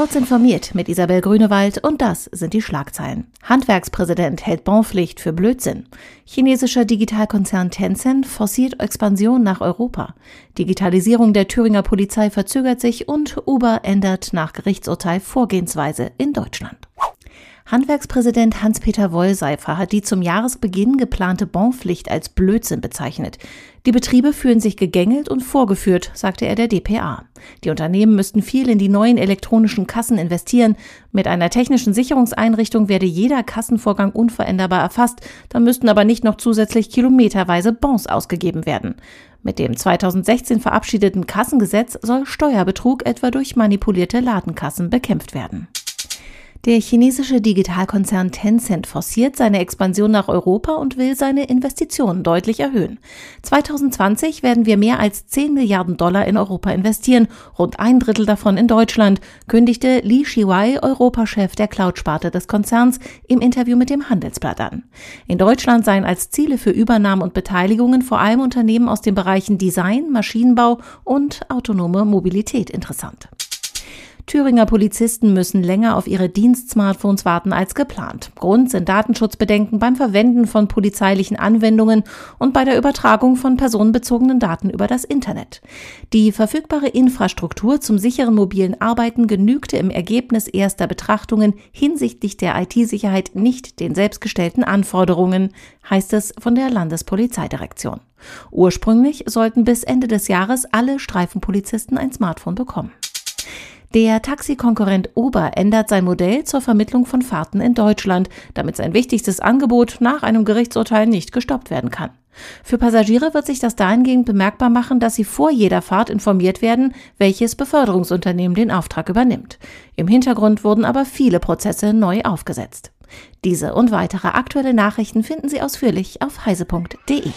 Kurz informiert mit Isabel Grünewald und das sind die Schlagzeilen. Handwerkspräsident hält Bonpflicht für Blödsinn. Chinesischer Digitalkonzern Tencent forciert Expansion nach Europa. Digitalisierung der Thüringer Polizei verzögert sich und Uber ändert nach Gerichtsurteil Vorgehensweise in Deutschland. Handwerkspräsident Hans-Peter Wollseifer hat die zum Jahresbeginn geplante Bonpflicht als Blödsinn bezeichnet. Die Betriebe fühlen sich gegängelt und vorgeführt, sagte er der DPA. Die Unternehmen müssten viel in die neuen elektronischen Kassen investieren. Mit einer technischen Sicherungseinrichtung werde jeder Kassenvorgang unveränderbar erfasst, dann müssten aber nicht noch zusätzlich kilometerweise Bons ausgegeben werden. Mit dem 2016 verabschiedeten Kassengesetz soll Steuerbetrug etwa durch manipulierte Ladenkassen bekämpft werden. Der chinesische Digitalkonzern Tencent forciert seine Expansion nach Europa und will seine Investitionen deutlich erhöhen. 2020 werden wir mehr als 10 Milliarden Dollar in Europa investieren, rund ein Drittel davon in Deutschland, kündigte Li Shiwei, Europachef der Cloud-Sparte des Konzerns, im Interview mit dem Handelsblatt an. In Deutschland seien als Ziele für Übernahmen und Beteiligungen vor allem Unternehmen aus den Bereichen Design, Maschinenbau und autonome Mobilität interessant. Thüringer Polizisten müssen länger auf ihre Dienstsmartphones warten als geplant. Grund sind Datenschutzbedenken beim Verwenden von polizeilichen Anwendungen und bei der Übertragung von personenbezogenen Daten über das Internet. Die verfügbare Infrastruktur zum sicheren mobilen Arbeiten genügte im Ergebnis erster Betrachtungen hinsichtlich der IT-Sicherheit nicht den selbstgestellten Anforderungen, heißt es von der Landespolizeidirektion. Ursprünglich sollten bis Ende des Jahres alle Streifenpolizisten ein Smartphone bekommen. Der Taxikonkurrent Uber ändert sein Modell zur Vermittlung von Fahrten in Deutschland, damit sein wichtigstes Angebot nach einem Gerichtsurteil nicht gestoppt werden kann. Für Passagiere wird sich das dahingehend bemerkbar machen, dass sie vor jeder Fahrt informiert werden, welches Beförderungsunternehmen den Auftrag übernimmt. Im Hintergrund wurden aber viele Prozesse neu aufgesetzt. Diese und weitere aktuelle Nachrichten finden Sie ausführlich auf heise.de.